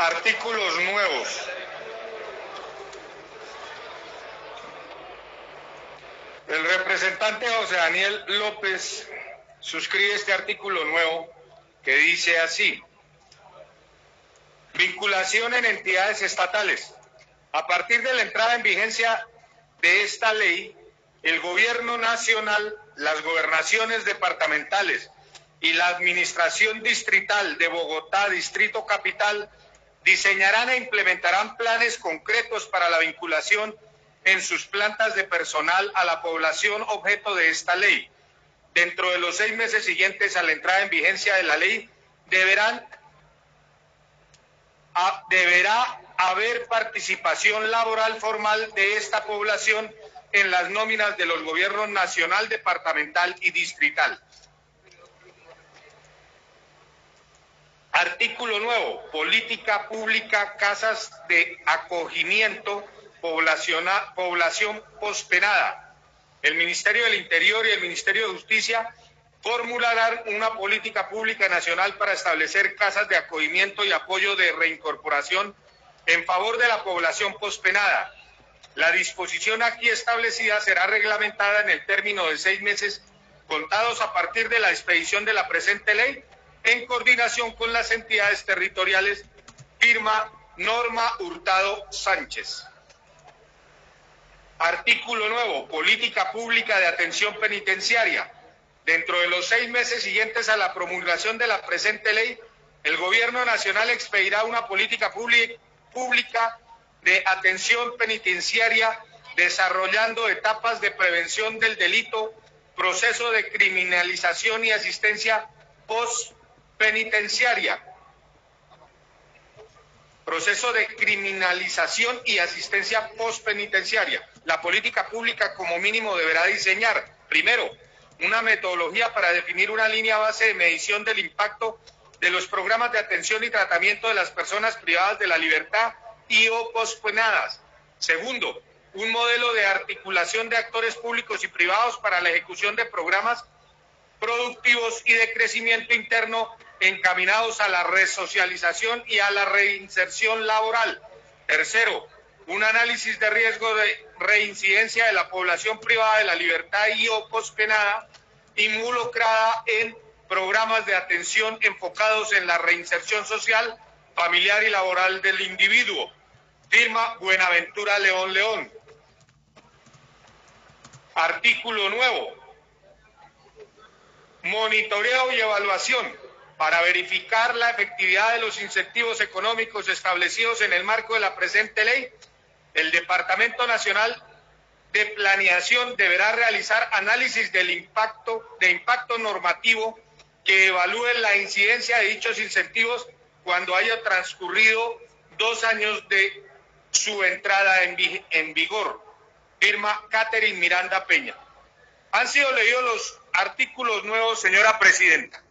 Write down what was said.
Artículos nuevos. El representante José Daniel López suscribe este artículo nuevo que dice así. Vinculación en entidades estatales. A partir de la entrada en vigencia de esta ley, el gobierno nacional, las gobernaciones departamentales y la administración distrital de Bogotá, Distrito Capital, diseñarán e implementarán planes concretos para la vinculación en sus plantas de personal a la población objeto de esta ley. Dentro de los seis meses siguientes a la entrada en vigencia de la ley, deberá haber participación laboral formal de esta población en las nóminas de los gobiernos nacional, departamental y distrital. Artículo nuevo, política pública, casas de acogimiento, población pospenada. El Ministerio del Interior y el Ministerio de Justicia formularán una política pública nacional para establecer casas de acogimiento y apoyo de reincorporación en favor de la población pospenada. La disposición aquí establecida será reglamentada en el término de seis meses contados a partir de la expedición de la presente ley en coordinación con las entidades territoriales, firma Norma Hurtado Sánchez. Artículo nuevo, política pública de atención penitenciaria. Dentro de los seis meses siguientes a la promulgación de la presente ley, el Gobierno Nacional expedirá una política pública de atención penitenciaria desarrollando etapas de prevención del delito, proceso de criminalización y asistencia post penitenciaria, proceso de criminalización y asistencia postpenitenciaria. La política pública como mínimo deberá diseñar, primero, una metodología para definir una línea base de medición del impacto de los programas de atención y tratamiento de las personas privadas de la libertad y o pospenadas. Segundo, un modelo de articulación de actores públicos y privados para la ejecución de programas productivos y de crecimiento interno encaminados a la resocialización y a la reinserción laboral. Tercero, un análisis de riesgo de reincidencia de la población privada de la libertad y o pospenada involucrada en programas de atención enfocados en la reinserción social, familiar y laboral del individuo. Firma Buenaventura León León. Artículo nuevo. Monitoreo y evaluación para verificar la efectividad de los incentivos económicos establecidos en el marco de la presente ley, el Departamento Nacional de Planeación deberá realizar análisis del impacto, de impacto normativo que evalúe la incidencia de dichos incentivos cuando haya transcurrido dos años de su entrada en, en vigor. Firma Catherine Miranda Peña. Han sido leídos los artículos nuevos, señora Presidenta.